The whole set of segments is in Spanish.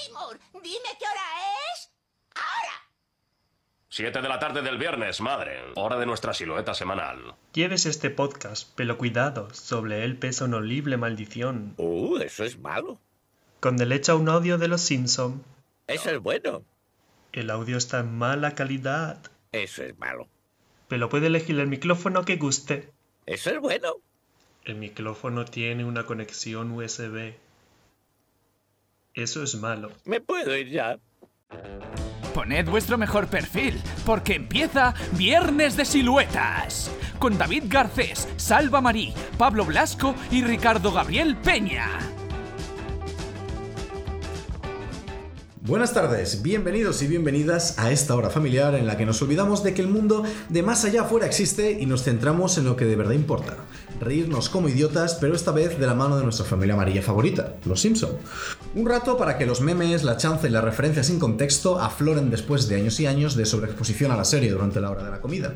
Seymour, dime qué hora es. ¡Ahora! Siete de la tarde del viernes, madre. Hora de nuestra silueta semanal. Lleves este podcast, pero cuidado, sobre él pesa una horrible maldición. Uh, eso es malo. Con derecho a un audio de los Simpson. Eso es bueno. El audio está en mala calidad. Eso es malo. Pero puede elegir el micrófono que guste. Eso es bueno. El micrófono tiene una conexión USB. Eso es malo. Me puedo ir ya. Poned vuestro mejor perfil, porque empieza Viernes de Siluetas. Con David Garcés, Salva Marí, Pablo Blasco y Ricardo Gabriel Peña. Buenas tardes, bienvenidos y bienvenidas a esta hora familiar en la que nos olvidamos de que el mundo de más allá afuera existe y nos centramos en lo que de verdad importa. Reírnos como idiotas, pero esta vez de la mano de nuestra familia amarilla favorita, los Simpson. Un rato para que los memes, la chanza y las referencias sin contexto afloren después de años y años de sobreexposición a la serie durante la hora de la comida.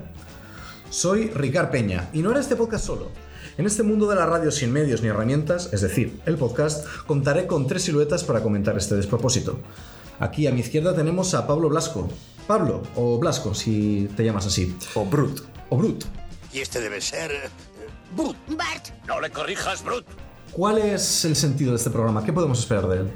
Soy Ricard Peña y no era este podcast solo. En este mundo de la radio sin medios ni herramientas, es decir, el podcast, contaré con tres siluetas para comentar este despropósito. Aquí a mi izquierda tenemos a Pablo Blasco. Pablo, o Blasco, si te llamas así. O Brut. O Brut. Y este debe ser... eh, Brut. Bart, No le corrijas, Brut. ¿Cuál es el sentido de este programa? ¿Qué podemos esperar de él?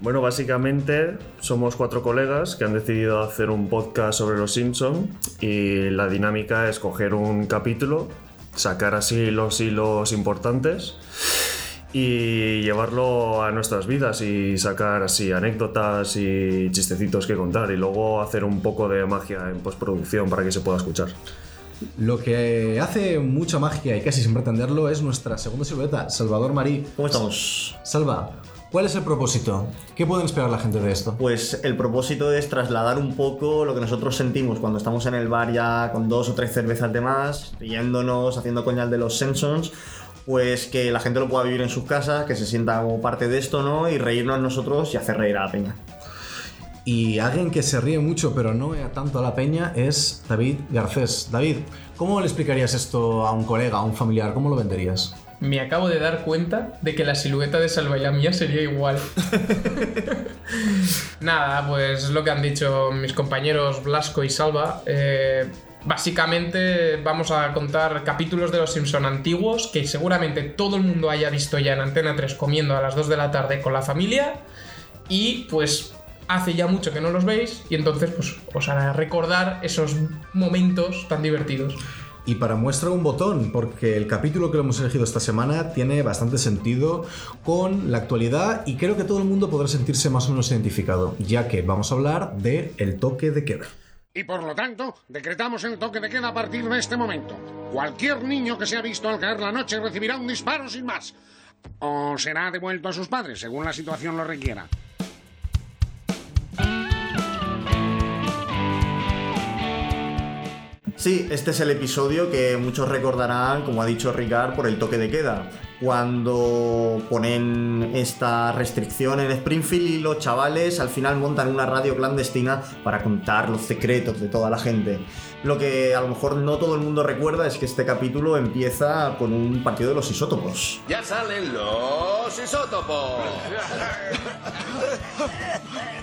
Bueno, básicamente somos cuatro colegas que han decidido hacer un podcast sobre los Simpson y la dinámica es coger un capítulo, sacar así los hilos importantes y llevarlo a nuestras vidas y sacar así anécdotas y chistecitos que contar y luego hacer un poco de magia en postproducción para que se pueda escuchar. Lo que hace mucha magia y casi sin pretenderlo es nuestra segunda silueta, Salvador Marí. ¿Cómo estamos? Salva, ¿cuál es el propósito? ¿Qué pueden esperar la gente de esto? Pues el propósito es trasladar un poco lo que nosotros sentimos cuando estamos en el bar ya con dos o tres cervezas de más, riéndonos, haciendo coñal de los Simpsons, pues que la gente lo pueda vivir en sus casas, que se sienta como parte de esto, ¿no? Y reírnos nosotros y hacer reír a la peña. Y alguien que se ríe mucho pero no tanto a la peña es David Garcés. David, ¿cómo le explicarías esto a un colega, a un familiar? ¿Cómo lo venderías? Me acabo de dar cuenta de que la silueta de Salva y la mía sería igual. Nada, pues lo que han dicho mis compañeros Blasco y Salva. eh, básicamente vamos a contar capítulos de Los Simpson antiguos que seguramente todo el mundo haya visto ya en Antena 3 comiendo a las 2 de la tarde con la familia. Y pues hace ya mucho que no los veis y entonces pues os hará recordar esos momentos tan divertidos. Y para muestra un botón, porque el capítulo que lo hemos elegido esta semana tiene bastante sentido con la actualidad y creo que todo el mundo podrá sentirse más o menos identificado, ya que vamos a hablar de el toque de queda. Y por lo tanto, decretamos el toque de queda a partir de este momento. Cualquier niño que sea visto al caer la noche recibirá un disparo sin más. O será devuelto a sus padres, según la situación lo requiera. Sí, este es el episodio que muchos recordarán, como ha dicho Ricard, por el toque de queda. Cuando ponen esta restricción en Springfield y los chavales al final montan una radio clandestina para contar los secretos de toda la gente. Lo que a lo mejor no todo el mundo recuerda es que este capítulo empieza con un partido de los isótopos. Ya salen los isótopos.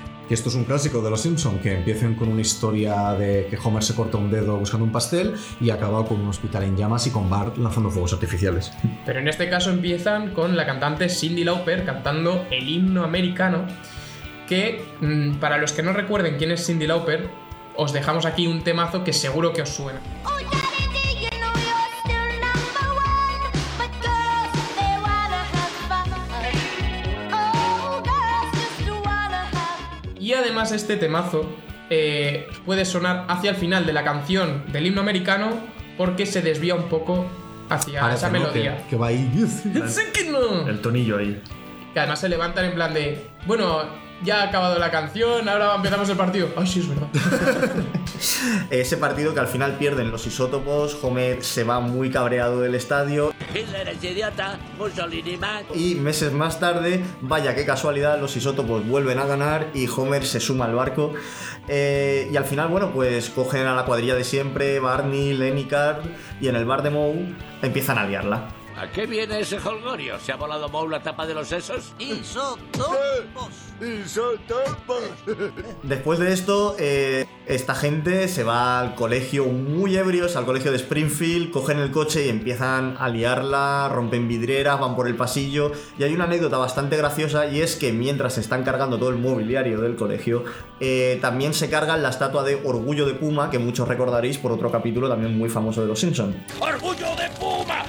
Y esto es un clásico de los Simpson, que empiecen con una historia de que Homer se corta un dedo buscando un pastel y acaba con un hospital en llamas y con Bart lanzando fuegos artificiales. Pero en este caso empiezan con la cantante Cindy Lauper cantando el himno americano, que mm, para los que no recuerden quién es Cindy Lauper, os dejamos aquí un temazo que seguro que os suena. Y además este temazo eh, puede sonar hacia el final de la canción del himno americano porque se desvía un poco hacia Parece, esa ¿no? melodía. Que, que va ahí. Sé que no. El tonillo ahí. Que además se levantan en plan de, bueno, ya ha acabado la canción, ahora empezamos el partido. Ay, sí, es verdad. Ese partido que al final pierden los isótopos, Homer se va muy cabreado del estadio Hitler es idiota, Mussolini más. y meses más tarde, vaya qué casualidad, los isótopos vuelven a ganar y Homer se suma al barco. Eh, y al final, bueno, pues cogen a la cuadrilla de siempre, Barney, Lenny Carr y en el bar de Moe empiezan a liarla. ¿A qué viene ese holgorio? ¿Se ha volado Moe la tapa de los sesos? ¡Isotopos! ¡Isotopos! Después de esto, eh, esta gente se va al colegio muy ebrios, al colegio de Springfield, cogen el coche y empiezan a liarla, rompen vidrieras, van por el pasillo. Y hay una anécdota bastante graciosa y es que mientras se están cargando todo el mobiliario del colegio, eh, también se cargan la estatua de Orgullo de Puma, que muchos recordaréis por otro capítulo también muy famoso de Los Simpsons. ¡Orgullo de Puma!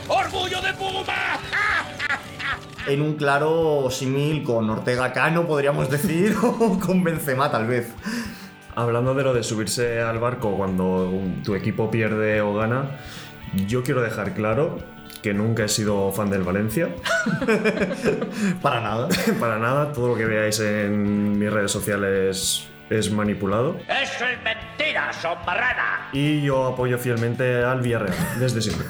En un claro símil con Ortega Cano, podríamos decir, o con Benzema tal vez. Hablando de lo de subirse al barco cuando tu equipo pierde o gana, yo quiero dejar claro que nunca he sido fan del Valencia. Para nada. Para nada, todo lo que veáis en mis redes sociales es manipulado. ¡Eso es mentira, son! Y yo apoyo fielmente al Villarreal, desde siempre.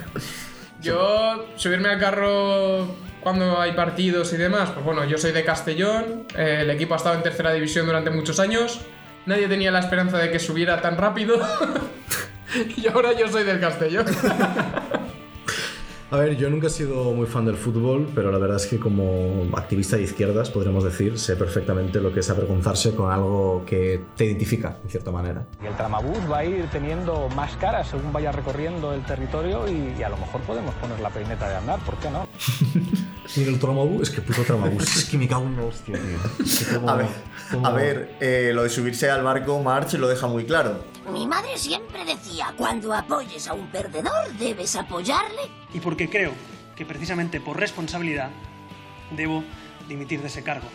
Yo, subirme al carro cuando hay partidos y demás, pues bueno, yo soy de Castellón, eh, el equipo ha estado en tercera división durante muchos años, nadie tenía la esperanza de que subiera tan rápido, y ahora yo soy del Castellón. A ver, yo nunca he sido muy fan del fútbol, pero la verdad es que como activista de izquierdas, podríamos decir, sé perfectamente lo que es avergonzarse con algo que te identifica, en cierta manera. Y el tramabús va a ir teniendo más caras según vaya recorriendo el territorio y, y a lo mejor podemos poner la peineta de andar, ¿por qué no? Y el Tramabús, es que puto Tramabús, es que me cago en la hostia, tío. Es que como- A ver, como- a ver eh, lo de subirse al barco, March lo deja muy claro. Mi madre siempre decía, cuando apoyes a un perdedor, debes apoyarle. Y porque creo que precisamente por responsabilidad debo dimitir de ese cargo.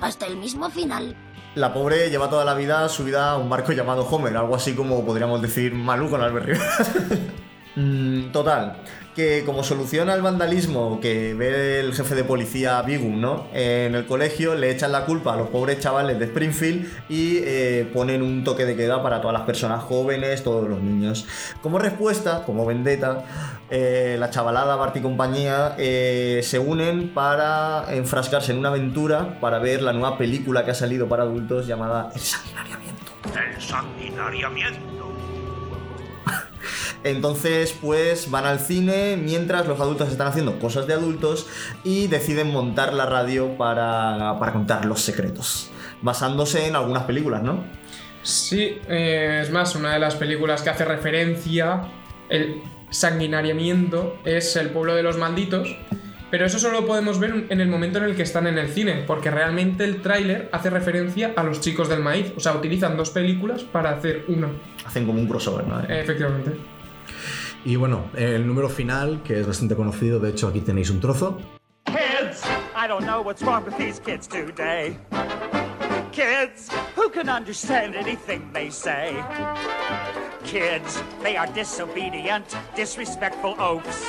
Hasta el mismo final. La pobre lleva toda la vida subida a un barco llamado Homer, algo así como podríamos decir Malú con Albert Rivera. Mm, Total, que como solución al vandalismo que ve el jefe de policía Bigum, ¿no? En el colegio le echan la culpa a los pobres chavales de Springfield y eh, ponen un toque de queda para todas las personas jóvenes, todos los niños. Como respuesta, como vendetta, eh, la chavalada, Bart y compañía eh, se unen para enfrascarse en una aventura para ver la nueva película que ha salido para adultos llamada El Sanguinariamiento. ¡El sanguinariamiento! Entonces, pues van al cine mientras los adultos están haciendo cosas de adultos y deciden montar la radio para, para contar los secretos, basándose en algunas películas, ¿no? Sí, eh, es más, una de las películas que hace referencia, el sanguinariamiento, es El pueblo de los malditos. Pero eso solo lo podemos ver en el momento en el que están en el cine, porque realmente el tráiler hace referencia a los chicos del maíz. O sea, utilizan dos películas para hacer una. Hacen como un crossover, ¿no? Efectivamente. Y bueno, el número final, que es bastante conocido, de hecho aquí tenéis un trozo. Kids, I don't know what's wrong with these kids today. Kids, who can understand anything they say? Kids, they are disobedient, disrespectful oafs.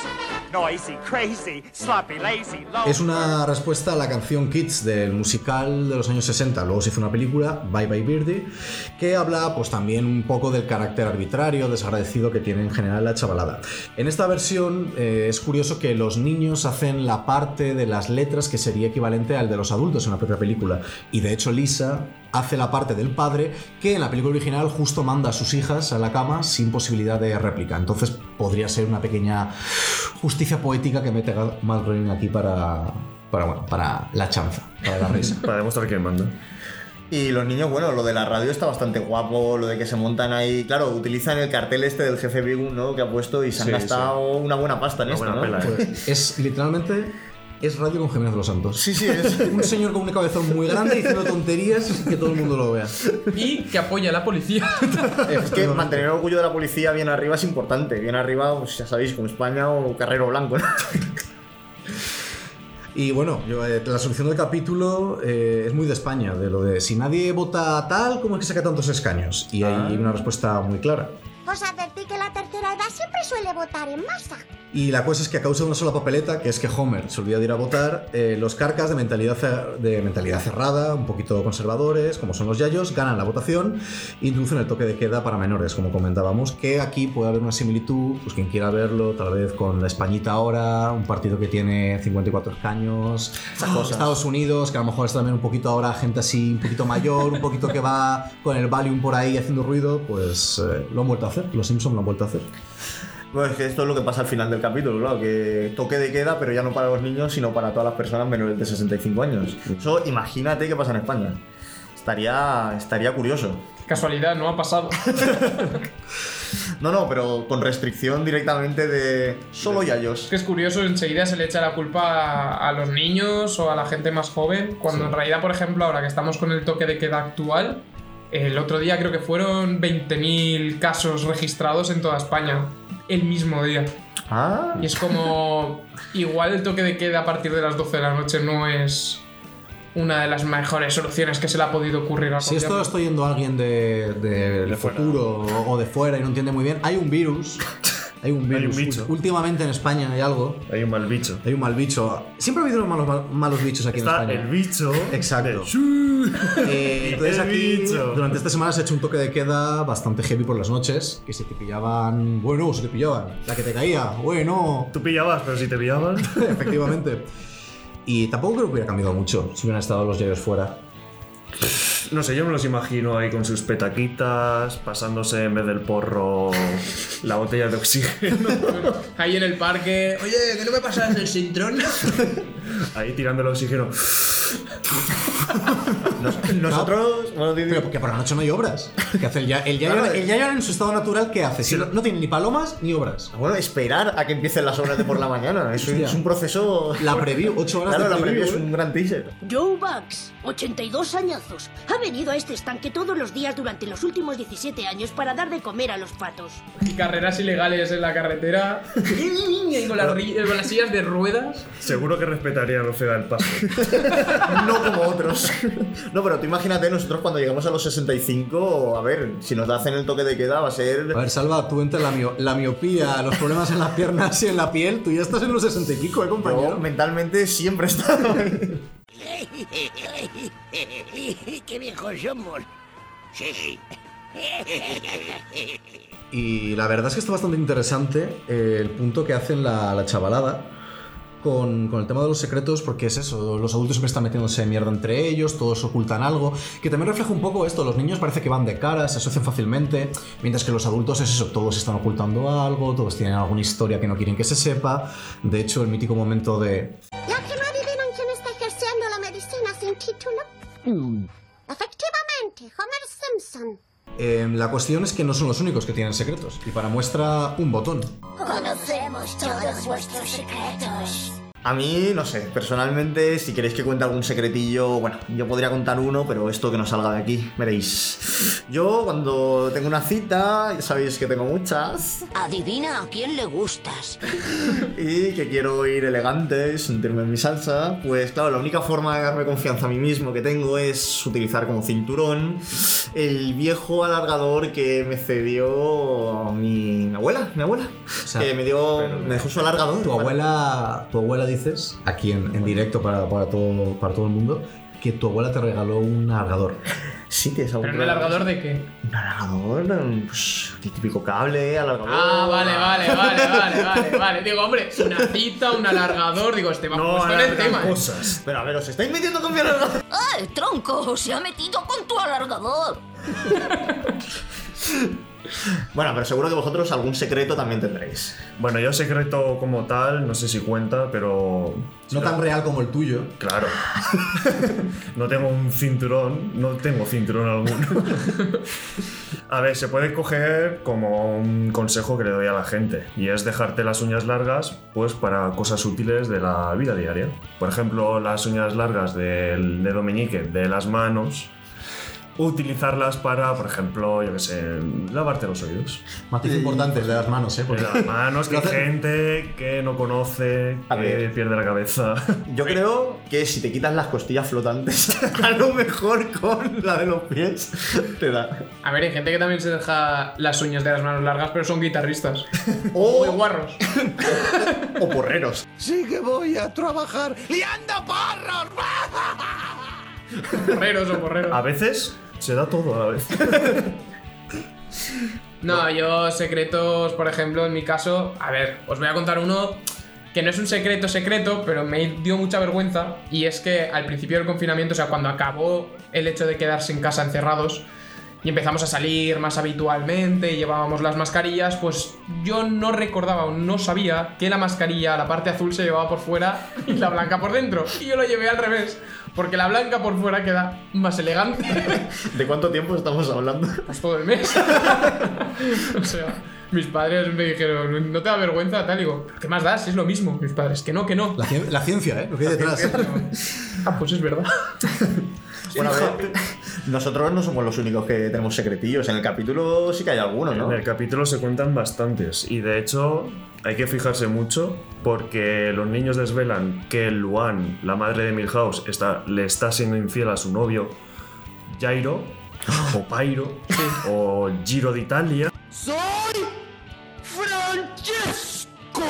Noisy, crazy, sloppy, lazy, low. Es una respuesta a la canción Kids del musical de los años 60. Luego se hizo una película, Bye Bye Birdie, que habla pues también un poco del carácter arbitrario, desagradecido que tiene en general la chavalada. En esta versión eh, es curioso que los niños hacen la parte de las letras que sería equivalente al de los adultos en la propia película. Y de hecho Lisa hace la parte del padre que en la película original justo manda a sus hijas a la cama sin posibilidad de réplica. Entonces podría ser una pequeña justicia poética que mete Matt Groening aquí para, para, bueno, para la chanza, para la risa. para demostrar quién manda. Y los niños, bueno, lo de la radio está bastante guapo, lo de que se montan ahí. Claro, utilizan el cartel este del jefe Bigum, ¿no? Que ha puesto y se han Sí, gastado una buena pasta en Una esto, buena ¿no? pela, ¿eh? Es literalmente. Es radio con Jiménez de los Santos. Sí, sí, es. Un señor con un cabezón muy grande diciendo tonterías y que todo el mundo lo vea. Y que apoya a la policía. Es que mantener el orgullo de la policía bien arriba es importante. Bien arriba, pues ya sabéis, como España o Carrero Blanco, ¿no? Y bueno, yo, eh, la solución del capítulo eh, es muy de España, de lo de si nadie vota tal, ¿cómo es que saca tantos escaños? Y hay una respuesta muy clara. Advertí que la tercera edad siempre suele votar en masa. Y la cosa es que a causa de una sola papeleta, que es que Homer se olvida de ir a votar, eh, los carcas de mentalidad, de mentalidad cerrada, un poquito conservadores, como son los yayos, ganan la votación e introducen el toque de queda para menores, como comentábamos, que aquí puede haber una similitud, pues quien quiera verlo, tal vez con la Españita ahora, un partido que tiene 54 escaños, cosas. Estados Unidos, que a lo mejor está también un poquito ahora gente así, un poquito mayor, un poquito que va con el Valium por ahí haciendo ruido, pues eh, lo han vuelto a hacer, los Simpsons lo han vuelto a hacer. Bueno, es que esto es lo que pasa al final del capítulo, claro, que toque de queda, pero ya no para los niños, sino para todas las personas menores de 65 años. Eso imagínate qué pasa en España. Estaría, estaría curioso. Casualidad, no ha pasado. No, no, pero con restricción directamente de solo yayos. Es que es curioso, enseguida se le echa la culpa a, a los niños o a la gente más joven, cuando en realidad, por ejemplo, ahora que estamos con el toque de queda actual, el otro día creo que fueron 20.000 casos registrados en toda España, el mismo día. Ah. Y es como, igual el toque de queda a partir de las 12 de la noche no es una de las mejores soluciones que se le ha podido ocurrir al Si esto lo gobierno. está oyendo alguien de, de- del futuro o de fuera y no entiende muy bien, hay un virus. Hay un virus. bicho. Últimamente en España hay algo. Hay un mal bicho. Hay un mal bicho. Siempre ha habido malos, mal- malos bichos aquí Está en España. el bicho. Exacto. Eh, entonces El aquí, bicho. durante esta semana se ha hecho un toque de queda bastante heavy por las noches. Que si te pillaban. Bueno, si te pillaban. La que te caía. Bueno. Tú pillabas, pero si te pillaban. Efectivamente. Y tampoco creo que hubiera cambiado mucho si hubieran estado los yayos fuera. No sé, yo me los imagino ahí con sus petaquitas, pasándose en vez del porro la botella de oxígeno. Ahí en el parque, oye, que no me pasas el sintrón. Ahí tirando el oxígeno. Nosotros. Bueno, Pero porque por la noche no hay obras. ¿Qué hace el yayo? El yayo, Claro. el yayo en su estado natural, ¿qué hace? Si no, no tiene ni palomas ni obras. Bueno, esperar a que empiecen las obras de por la mañana. Es un, Hostia. es un proceso. La preview, ocho horas Claro, de la preview, preview es ¿eh? un gran teaser. Joe Bucks, 82 años, ha venido a este estanque todos los días durante los últimos 17 años para dar de comer a los patos. Y carreras ilegales en la carretera. y con las, ri- con las sillas de ruedas. Seguro que respetarían los del paso. No como otros. No, pero tú imagínate, nosotros cuando llegamos a los 65, a ver, si nos hacen el toque de queda va a ser. A ver, Salva, tú entre la, mio- la miopía, los problemas en las piernas y en la piel, tú ya estás en los 60 y pico, ¿eh, Yo compañero? mentalmente siempre he estado. ¡Qué viejos somos! Sí. Y la verdad es que está bastante interesante eh, el punto que hacen la, la chavalada con, con el tema de los secretos, porque es eso, los adultos siempre están metiéndose mierda entre ellos, todos ocultan algo, que también refleja un poco esto, los niños parece que van de cara, se asocian fácilmente, mientras que los adultos es eso, todos están ocultando algo, todos tienen alguna historia que no quieren que se sepa, de hecho el mítico momento de... Ya que no adivinen quién está ejerciendo la medicina sin título. Efectivamente, Homer Simpson. Eh, la cuestión es que no son los únicos que tienen secretos, y para muestra un botón. Conocemos todos vuestros secretos. A mí, no sé, personalmente, si queréis que cuente algún secretillo, bueno, yo podría contar uno, pero esto que no salga de aquí, veréis. Yo, cuando tengo una cita, ya sabéis que tengo muchas, Adivina a quién le gustas. y que quiero ir elegante, sentirme en mi salsa, pues claro, la única forma de darme confianza a mí mismo que tengo es utilizar como cinturón el viejo alargador que me cedió mi abuela, mi abuela, sea, que me dio, me dejó su alargador. Tu abuela, tu abuela dices, aquí en, en directo para, para todo, para todo el mundo, que tu abuela te regaló un alargador. Sí, que es algún ¿Pero un alargador de qué? Un alargador, pues, típico cable, alargador. Ah, vale, vale, vale, vale, vale, vale. Digo, hombre, una cita, un alargador. Digo, este va No puesto en el tema. ¿eh? cosas. Pero a ver, os estáis metiendo con mi alargador. ¡Ah, el tronco! Se ha metido con tu alargador. Bueno, pero seguro que vosotros algún secreto también tendréis. Bueno, yo secreto como tal, no sé si cuenta, pero. No tan real como el tuyo. Claro. no tengo un cinturón, no tengo cinturón alguno. a ver, se puede coger como un consejo que le doy a la gente, y es dejarte las uñas largas, pues para cosas útiles de la vida diaria. Por ejemplo, las uñas largas del dedo meñique de las manos. Utilizarlas para, por ejemplo, yo qué sé, lavarte los oídos. Matiz importante el de las manos, ¿eh? De las manos, que hay gente que no conoce, A que ver. pierde la cabeza. Yo creo que si te quitas las costillas flotantes, a lo mejor con la de los pies te da. A ver, hay gente que también se deja las uñas de las manos largas, pero son guitarristas. O, guarros. o porreros. Sí que voy a trabajar liando porros. Porreros o porreros. A veces se da todo a la vez. No, yo secretos, por ejemplo, en mi caso, a ver, os voy a contar uno que no es un secreto secreto, pero me dio mucha vergüenza y es que al principio del confinamiento, o sea, cuando acabó el hecho de quedarse en casa encerrados, y empezamos a salir más habitualmente y llevábamos las mascarillas, pues yo no recordaba o no sabía que la mascarilla, la parte azul se llevaba por fuera y la blanca por dentro. Y yo lo llevé al revés, porque la blanca por fuera queda más elegante. ¿De cuánto tiempo estamos hablando? Pues todo el mes. o sea, mis padres me dijeron, ¿no te da vergüenza? Tal, y digo, ¿qué más das? Es lo mismo. Mis padres, que no, que no. La, cien- la ciencia, ¿eh? Lo que hay detrás. Ah, pues es verdad. Bueno, a ver, nosotros no somos los únicos que tenemos secretillos. En el capítulo sí que hay algunos, ¿no? En el capítulo se cuentan bastantes y de hecho hay que fijarse mucho porque los niños desvelan que Luan, la madre de Milhouse, está, le está siendo infiel a su novio Jairo o Pairo o Giro d'Italia. ¡Soy Francesco!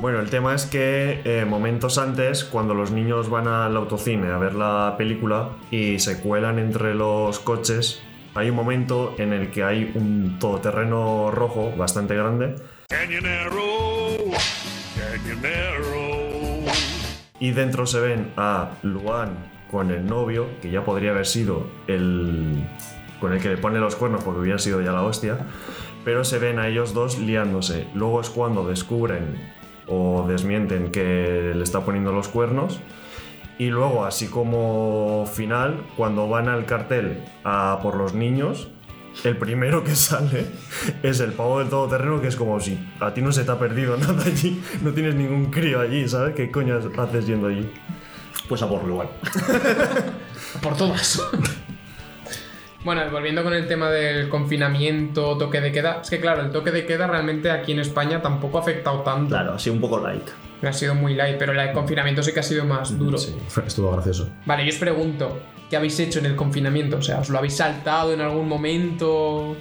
Bueno, el tema es que eh, momentos antes, cuando los niños van al autocine a ver la película y se cuelan entre los coches, hay un momento en el que hay un todoterreno rojo bastante grande y dentro se ven a Luan con el novio, que ya podría haber sido el con el que le pone los cuernos porque hubiera sido ya la hostia, pero se ven a ellos dos liándose. Luego es cuando descubren o desmienten que le está poniendo los cuernos. Y luego, así como final, cuando van al cartel a por los niños, el primero que sale es el pavo del todoterreno, que es como si a ti no se te ha perdido nada allí, no tienes ningún crío allí, ¿sabes? ¿Qué coño haces yendo allí? Pues a por lugar. Por todas. Bueno, volviendo con el tema del confinamiento, toque de queda, es que claro, el toque de queda realmente aquí en España tampoco ha afectado tanto. Claro, ha sido un poco light. Ha sido muy light, pero el confinamiento sí que ha sido más duro. Sí, estuvo gracioso. Vale, yo os pregunto, ¿qué habéis hecho en el confinamiento? O sea, ¿os lo habéis saltado en algún momento?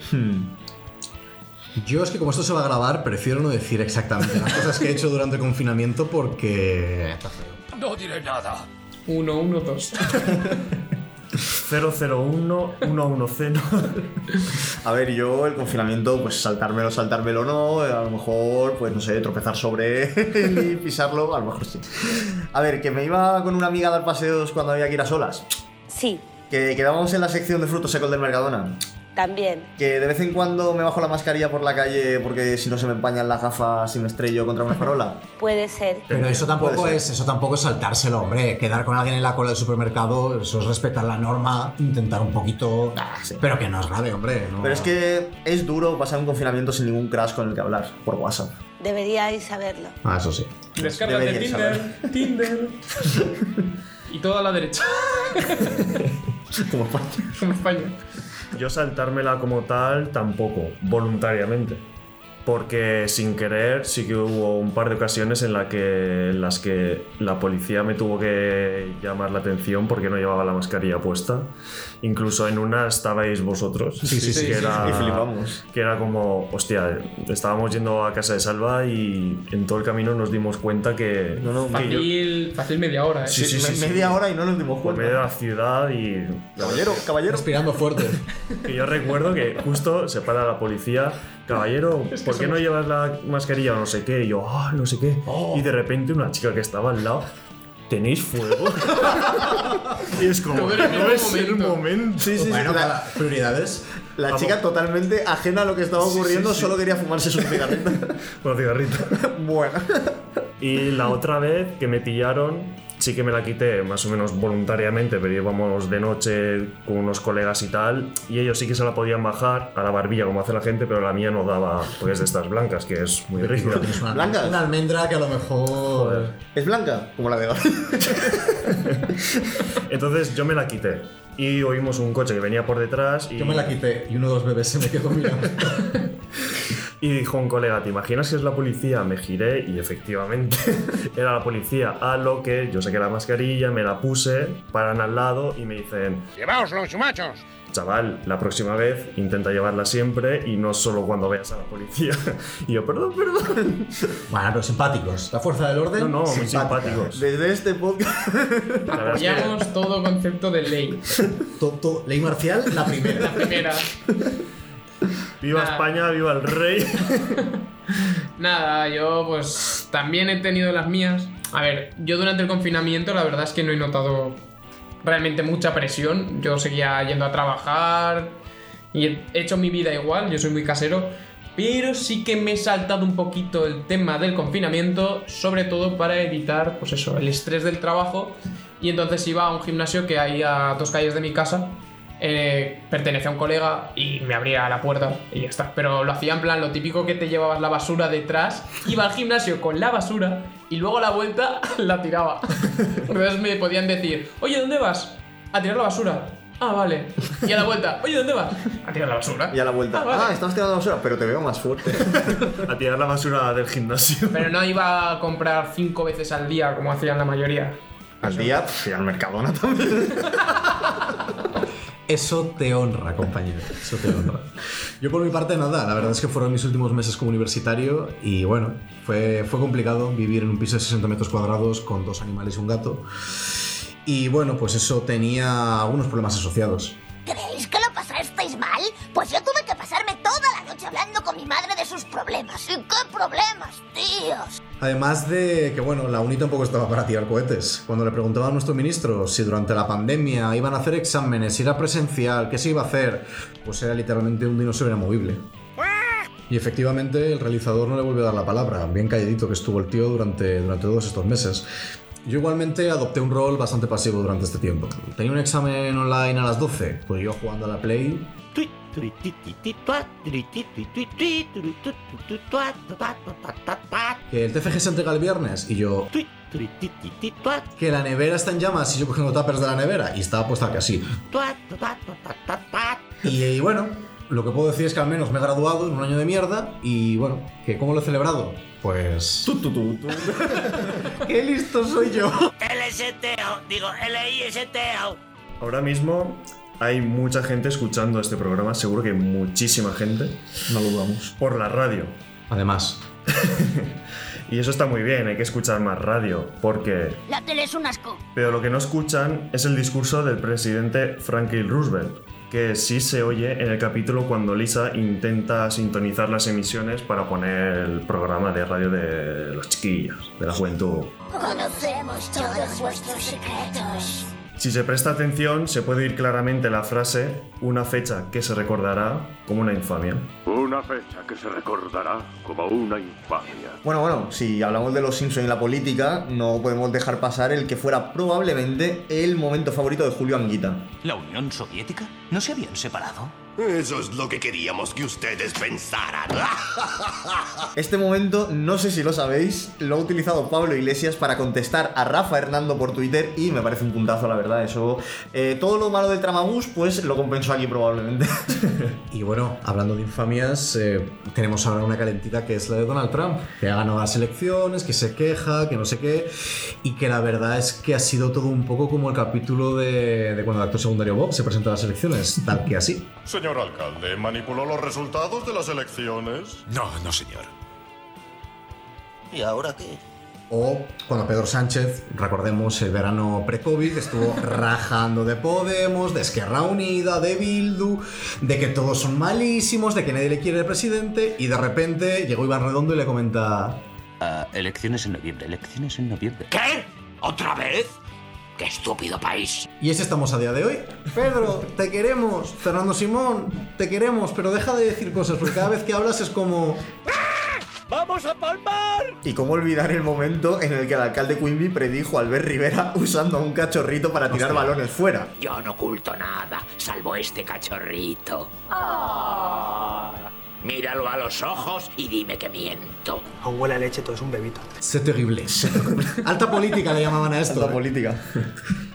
Yo es que como esto se va a grabar, prefiero no decir exactamente las cosas que he hecho durante el confinamiento porque... No diré nada. Uno, uno, dos. 001 110. A ver, yo el confinamiento, pues saltármelo, saltármelo no, a lo mejor, pues no sé, tropezar sobre él y pisarlo, a lo mejor sí. A ver, que me iba con una amiga a dar paseos cuando había que ir a solas. Sí, Que quedábamos en la sección de frutos secos del Mercadona. También. Que de vez en cuando me bajo la mascarilla por la calle porque si no se me empañan las gafas y me estrello contra una farola. Puede ser. Pero eso tampoco es eso tampoco es saltárselo, hombre. Quedar con alguien en la cola del supermercado, eso es respetar la norma, intentar un poquito. Pero que no es grave, hombre. no- Pero es que es duro pasar un confinamiento sin ningún crash con el que hablar por WhatsApp. Deberíais saberlo. Ah, eso sí. Descárgate Deberíais Tinder, Tinder. y todo a la derecha. Como España. Como España. Yo saltármela como tal tampoco, voluntariamente. Porque sin querer sí que hubo un par de ocasiones en, la que, en las que la policía me tuvo que llamar la atención porque no llevaba la mascarilla puesta. Incluso en una estabais vosotros. Sí, sí, sí, que sí, era, sí. Y flipamos. Que era como, hostia, estábamos yendo a casa de Salva y en todo el camino nos dimos cuenta que... No, no, que yo- Fácil, fácil media hora, ¿eh? Sí, sí, sí, sí. Media hora y no nos dimos por cuenta. medio de la ciudad y... Caballero, caballero. Respirando fuerte. Que yo recuerdo que justo se para la policía, caballero, ¿por qué no llevas la mascarilla o no sé qué? Y yo, ah, no sé qué. Y de repente una chica que estaba al lado, ¿tenéis fuego? y es como, no mismo es el momento. momento. Sí, sí, sí. Bueno, La, cada- prioridades. la Vamos. chica totalmente ajena a lo que estaba ocurriendo, sí, sí. solo quería fumarse su cigarrito. Con cigarrito. bueno. Y la otra vez que me pillaron, sí que me la quité más o menos voluntariamente, pero íbamos de noche con unos colegas y tal, y ellos sí que se la podían bajar a la barbilla como hace la gente, pero la mía no daba, porque es de estas blancas, que es muy rígida. Tienes una, Blancas. una almendra que a lo mejor. Joder. ¿Es blanca? Como la de. Entonces yo me la quité. Y oímos un coche que venía por detrás y, Yo me la quité y uno de los bebés se me quedó mirando. y dijo un colega, ¿te imaginas que es la policía? Me giré y efectivamente era la policía. A lo que yo saqué la mascarilla, me la puse, paran al lado y me dicen, Llevaos los machos. chaval, la próxima vez intenta llevarla siempre y no solo cuando veas a la policía. y yo, perdón, perdón. Bueno, pero simpáticos. La fuerza del orden. No, no, muy simpáticos. Desde este podcast. Es que- Apoyamos todo concepto de ley. To- to- ley marcial, la primera. La primera. Viva Nada. España, viva el rey. Nada, yo pues también he tenido las mías. A ver, yo durante el confinamiento la verdad es que no he notado realmente mucha presión. Yo seguía yendo a trabajar y he hecho mi vida igual, yo soy muy casero. Pero sí que me he saltado un poquito el tema del confinamiento, sobre todo para evitar, pues eso, el estrés del trabajo. Y entonces iba a un gimnasio que hay a dos calles de mi casa. Eh, pertenece a un colega y me abría la puerta y ya está. Pero lo hacía en plan lo típico que te llevabas la basura detrás, iba al gimnasio con la basura y luego a la vuelta la tiraba. Entonces me podían decir, oye, ¿dónde vas? A tirar la basura. Ah, vale. Y a la vuelta, oye, ¿dónde vas? A tirar la basura. Y a la vuelta. Ah, vale. Ah, estabas tirando basura, pero te veo más fuerte. A tirar la basura del gimnasio. Pero no iba a comprar cinco veces al día como hacían la mayoría. Al día, y al Mercadona también. Eso te honra, compañero. Eso te honra. Yo por mi parte nada, la verdad es que fueron mis últimos meses como universitario y bueno, fue, fue complicado vivir en un piso de 60 metros cuadrados con dos animales y un gato. Y bueno, pues eso tenía algunos problemas asociados. ¿Creéis que lo pasasteis mal? Pues yo tuve problemas. ¿Y qué problemas, tíos? Además de que, bueno, la UNI tampoco estaba para tirar cohetes. Cuando le preguntaba a nuestro ministro si durante la pandemia iban a hacer exámenes, si era presencial, qué se iba a hacer, pues era literalmente un dinosaurio inamovible. Y efectivamente el realizador no le volvió a dar la palabra, bien calladito que estuvo el tío durante, durante todos estos meses. Yo igualmente adopté un rol bastante pasivo durante este tiempo. Tenía un examen online a las 12, pues yo jugando a la Play que el TFG se entrega el viernes y yo que la nevera está en llamas y yo cogiendo tuppers de la nevera y estaba puesta que así. Y, y bueno, lo que puedo decir es que al menos me he graduado en un año de mierda y bueno, que ¿cómo lo he celebrado? Pues... ¡Qué listo soy yo! LSTO, digo, LISTO. Ahora mismo hay mucha gente escuchando este programa, seguro que muchísima gente. No lo dudamos. Por la radio. Además. y eso está muy bien, hay que escuchar más radio, porque... La tele es un asco. Pero lo que no escuchan es el discurso del presidente Franklin Roosevelt, que sí se oye en el capítulo cuando Lisa intenta sintonizar las emisiones para poner el programa de radio de los chiquillos, de la juventud. Conocemos todos vuestros secretos. Si se presta atención, se puede oír claramente la frase, una fecha que se recordará como una infamia. Una fecha que se recordará como una infamia. Bueno, bueno, si hablamos de los Simpson y la política, no podemos dejar pasar el que fuera probablemente el momento favorito de Julio Anguita. ¿La Unión Soviética? ¿No se habían separado? Eso es lo que queríamos que ustedes pensaran. Este momento, no sé si lo sabéis, lo ha utilizado Pablo Iglesias para contestar a Rafa Hernando por Twitter y me parece un puntazo, la verdad. Eso, eh, todo lo malo del Tramabús, pues lo compensó aquí probablemente. Y bueno, hablando de infamias, eh, tenemos ahora una calentita que es la de Donald Trump, que ha ganado las elecciones, que se queja, que no sé qué, y que la verdad es que ha sido todo un poco como el capítulo de, de cuando el actor secundario Bob se presenta a las elecciones, tal que así. Señor alcalde, ¿manipuló los resultados de las elecciones? No, no, señor. ¿Y ahora qué? O cuando Pedro Sánchez, recordemos el verano pre-COVID, estuvo rajando de Podemos, de Esquerra Unida, de Bildu, de que todos son malísimos, de que nadie le quiere el presidente, y de repente llegó Iván Redondo y le comenta... Ah, elecciones en noviembre, elecciones en noviembre. ¿Qué? ¿Otra vez? ¡Qué estúpido país! Y ese estamos a día de hoy. Pedro, te queremos. Fernando Simón, te queremos, pero deja de decir cosas, porque cada vez que hablas es como... ¡Vamos a palmar! Y cómo olvidar el momento en el que el alcalde Quimby predijo a Albert Rivera usando a un cachorrito para tirar balones fuera. Yo no oculto nada, salvo este cachorrito. Míralo a los ojos y dime que miento. Aún huele a leche, todo es un bebito. C'est terrible. Alta política le llamaban a esto. La ¿eh? política.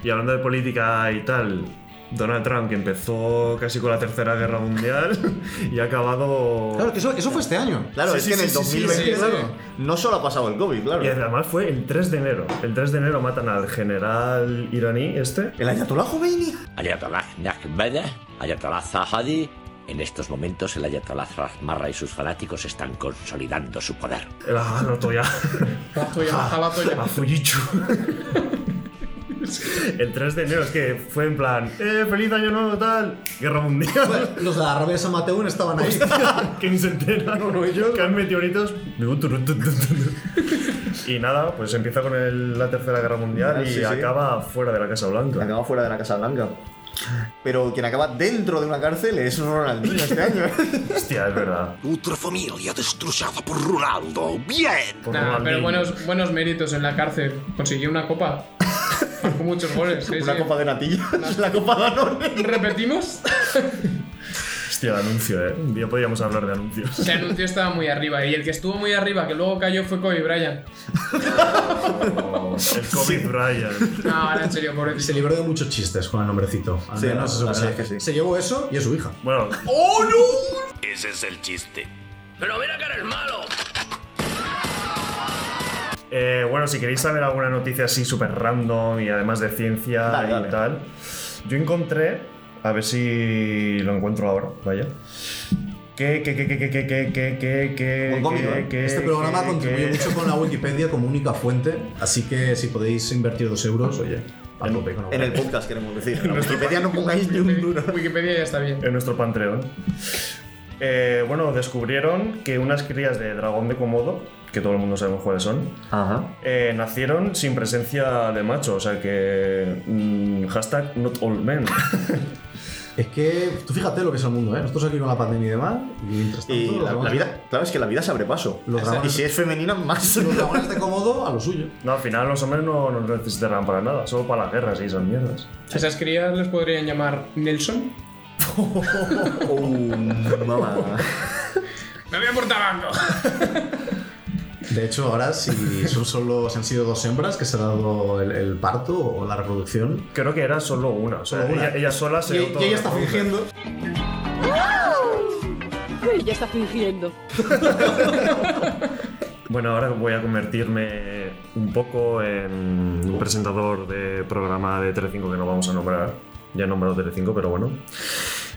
Y hablando de política y tal, Donald Trump, que empezó casi con la Tercera Guerra Mundial y ha acabado... Claro, que eso, eso fue este año. Claro, Sí, es sí, que en el sí, sí, 2020, sí, sí. claro, no solo ha pasado el COVID, claro. Y además fue el 3 de enero. El 3 de enero matan al general iraní este. El Ayatollah Khomeini. Ayatollah Nakbada, Ayatollah Zahadi. En estos momentos el Ayatollah Razmarra y sus fanáticos están consolidando su poder. El. El 3 de enero es que fue en plan, ¡eh, feliz año nuevo, tal! Guerra mundial. Los de la Arabia de San Mateún estaban ahí. que ni se entera. No, no, ellos. Caen meteoritos. Y nada, pues empieza con el- la Tercera Guerra Mundial y Sí, sí. acaba fuera de la Casa Blanca. Acaba fuera de la Casa Blanca. Pero quien acaba dentro de una cárcel es Ronaldinho este año. Hostia, es verdad. Otra familia destrozada por Ronaldo. Bien. Nah, pero buenos, buenos méritos en la cárcel. Consiguió una copa. Marcó muchos goles. sí, Una sí. copa de natilla. la copa Danone. ¿Repetimos? Hostia, el anuncio, eh. Un día podríamos hablar de anuncios. Ese anuncio estaba muy arriba. Y el que estuvo muy arriba, que luego cayó, fue Kobe Bryant. El COVID Bryant. No, ahora en serio, pobrecito. Se libró de muchos chistes con el nombrecito. Al Sí, menos la eso verdad es que sí. Se llevó eso y a su hija. Bueno, ¡Oh, no! Ese es el chiste. Pero mira que eres malo. eh, bueno, si queréis saber alguna noticia así súper random y además de ciencia Dale, y dale. tal, yo encontré, a ver si lo encuentro ahora, vaya. Que, que, que, que, que, que, que, Un cómico, que, ¿eh? Este programa contribuye mucho con la Wikipedia como única fuente, así que si podéis invertir dos euros, oye, a tope con la En el podcast queremos decir. En Wikipedia no pongáis ni un duro. Wikipedia ya está bien. en nuestro Patreon. Eh, bueno, descubrieron que unas crías de dragón de Komodo, que todo el mundo sabemos cuáles son, Ajá. eh, nacieron sin presencia de macho, o sea que. mm, hashtag not all men. Es que tú fíjate lo que es el mundo, ¿eh? Nosotros aquí con la pandemia y demás, y mientras tanto, Y la, vida, claro, es que la vida se abre paso. Los Y si es femenina, más. los dragones de cómodo a lo suyo. No, al final los hombres no nos necesitarán para nada, solo para las guerras y esas mierdas. Esas crías les podrían llamar Nelson. Oh, mamá. Me voy a por tabaco. De hecho, ahora si son solo, si han sido dos hembras que se ha dado el, el parto o la reproducción. Creo que era solo una, o sea, Solo una. Ella, ella sola se Y, y ella está fingiendo. Ella está fingiendo. Bueno, ahora voy a convertirme un poco en un presentador de programa de Telecinco que no vamos a nombrar. Ya he nombrado Telecinco, pero bueno.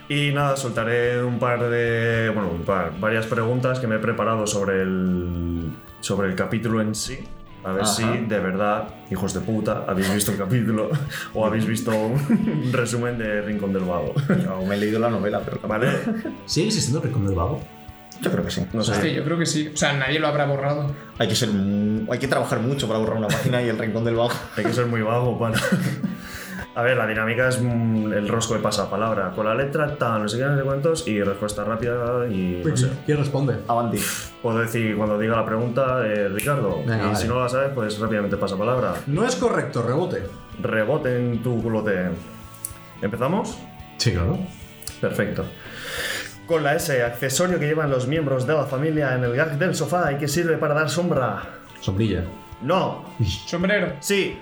Y nada, soltaré un par de. Bueno, un par, varias preguntas que me he preparado sobre el. Sobre el capítulo en sí. A ver Ajá. si de verdad, hijos de puta, habéis visto el capítulo o habéis visto un resumen de Rincón del Vago. Yo me he leído la novela, pero. ¿Vale? ¿Sigue existiendo Rincón del Vago? Yo creo que sí. No sé. Hostia, yo creo que sí. O sea, nadie lo habrá borrado. Hay que ser. Hay que trabajar mucho para borrar una página y el rincón del vago. Hay que ser muy vago para. A ver, la dinámica es mm, el rosco de pasapalabra. Con la letra tal, no sé qué, no sé cuántos, y respuesta rápida y no sé. ¿Quién responde? Avanti. Puedo decir cuando diga la pregunta, eh, Ricardo. Venga, y vale. si no la sabes, pues rápidamente pasa palabra. No es correcto, rebote. Rebote en tu culote. ¿Empezamos? Sí, claro. Perfecto. Con la S, accesorio que llevan los miembros de la familia en el gag del sofá y que sirve para dar sombra. Sombrilla. No. Sombrero. Sí.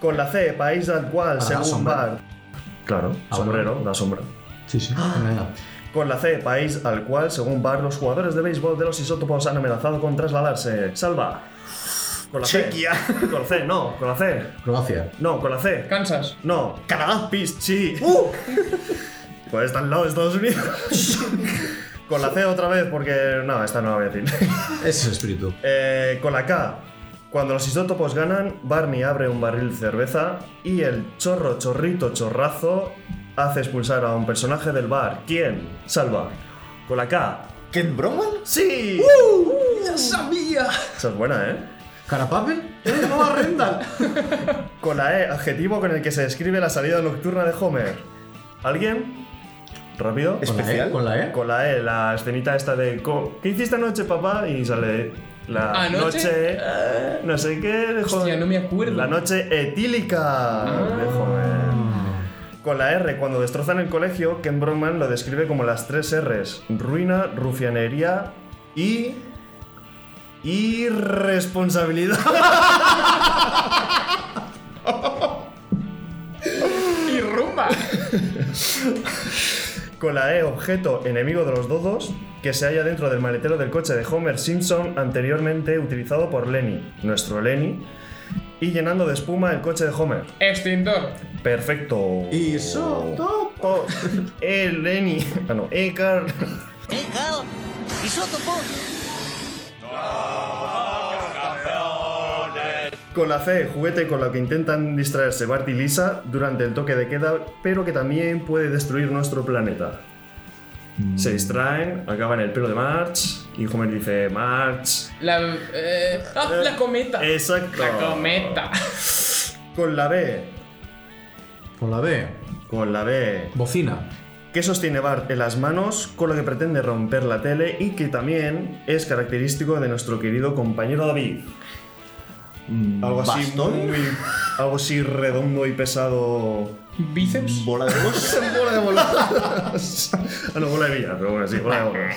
Con la C, país al cual, según. Bar. Claro, Ah, sombrero, da sombra. Sí, sí. Venga. Con la C, país al cual, según Bar, los jugadores de béisbol de los isótopos han amenazado con trasladarse. Salva. Con la Chequia. C. Con la C, no, con la C. Croacia. No, con la C. Kansas. No, Canadá. Pis, sí. ¡Uh! Pues está al lado de Estados Unidos. con la C otra vez, porque. No, esta no la voy a decir. Ese es el espíritu. Eh, con la K. Cuando los isótopos ganan, Barney abre un barril de cerveza y el chorro, chorrito, chorrazo hace expulsar a un personaje del bar. ¿Quién? Salva. Con la K. ¿Ken Broman? ¡Sí! ¡Ya sabía! Esa es buena, ¿eh? ¿Carapape? ¡Eh, no! Con la E, adjetivo con el que se describe la salida nocturna de Homer. ¿Alguien? ¿Rápido? ¿Con la E? Especial. ¿Con la E? Con la E, la escenita esta de ¿Qué hiciste anoche, papá? Y sale la ¿Anoche? noche no sé qué de Hostia, no me acuerdo. La noche etílica de Homer. Con la R, cuando destrozan el colegio, Ken Broman lo describe como las tres R's: ruina, rufianería y. irresponsabilidad. ¡Y rumba! Con la E, objeto enemigo de los dodos, que se halla dentro del maletero del coche de Homer Simpson, anteriormente utilizado por Lenny, nuestro Lenny, y llenando de espuma el coche de Homer. Extintor. Perfecto. Isótopo. Eh, Lenny. Ah, no, eh, Carl. ¡Eh, Carl! ¡Isótopo! Con la C, juguete con la que intentan distraerse Bart y Lisa durante el toque de queda, pero que también puede destruir nuestro planeta. Se distraen, acaban el pelo de March y Homer dice, March. La, eh, ah, la cometa. Exacto. La cometa. Con la B. Con la B. Con la B. Bocina. Que sostiene Bart en las manos con lo que pretende romper la tele y que también es característico de nuestro querido compañero David. Algo así ¿Bastón? muy- algo así redondo y pesado. ¿Bíceps? Bola de bolos. bola de bolas. ah, no, bola de billar, pero bueno, sí, bola de bolas.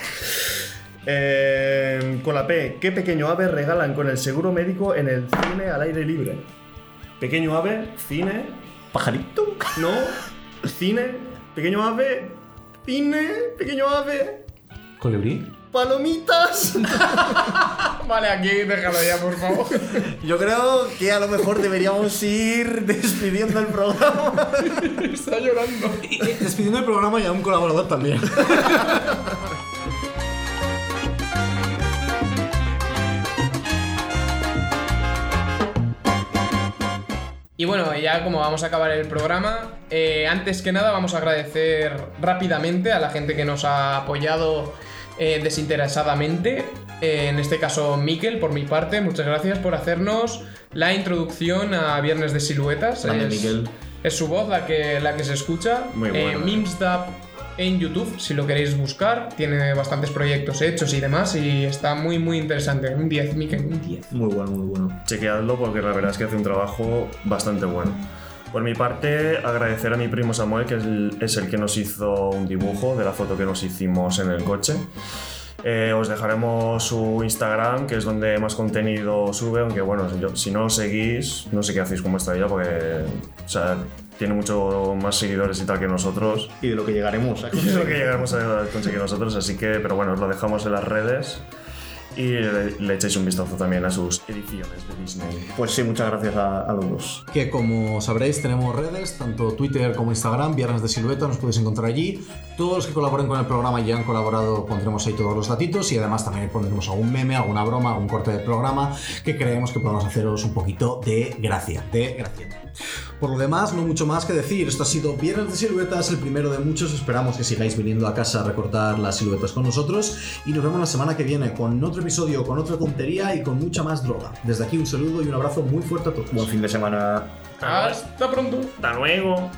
Eh, con la P, ¿qué pequeño ave regalan con el seguro médico en el cine al aire libre? Pequeño ave, cine. ¿Pajarito? No, cine, pequeño ave, cine, pequeño ave, ¿Colibrí? palomitas. Vale, aquí déjalo ya, por favor. Yo creo que a lo mejor deberíamos ir despidiendo el programa. Está llorando. Despidiendo el programa y a un colaborador también. Y bueno, ya como vamos a acabar el programa, eh, antes que nada vamos a agradecer rápidamente a la gente que nos ha apoyado eh, desinteresadamente. Eh, en este caso, Miquel, por mi parte, muchas gracias por hacernos la introducción a Viernes de Siluetas. Grande, es, Miquel. es su voz la que, la que se escucha. Muy Eh, bueno. Mimsdub en YouTube, si lo queréis buscar. Tiene bastantes proyectos hechos y demás y está muy, muy interesante. Un 10, Miquel, un 10. Muy bueno, muy bueno. Chequeadlo porque la verdad es que hace un trabajo bastante bueno. Por mi parte, agradecer a mi primo Samuel, que es el, es el que nos hizo un dibujo de la foto que nos hicimos en el coche. Eh, os dejaremos su Instagram, que es donde más contenido sube, aunque bueno, yo- si no lo seguís, no sé qué hacéis con vuestra vida, porque o sea, tiene mucho más seguidores y tal que nosotros. Y de lo que llegaremos a Y de lo que llegaremos a conseguir nosotros, así que, pero bueno, os lo dejamos en las redes y le, le echéis un vistazo también a sus ediciones de Disney. Pues sí, muchas gracias a, a los dos. Que como sabréis tenemos redes, tanto Twitter como Instagram, Viernes de Silueta, nos podéis encontrar allí. Todos los que colaboren con el programa y ya han colaborado pondremos ahí todos los datitos y además también pondremos algún meme, alguna broma, algún corte del programa que creemos que podemos haceros un poquito de gracia, de gracia. Por lo demás, no mucho más que decir. Esto ha sido Viernes de Siluetas, el primero de muchos. Esperamos que sigáis viniendo a casa a recortar las siluetas con nosotros. Y nos vemos la semana que viene con otro episodio, con otra tontería y con mucha más droga. Desde aquí un saludo y un abrazo muy fuerte a todos. Buen fin de semana. Hasta pronto. Hasta luego.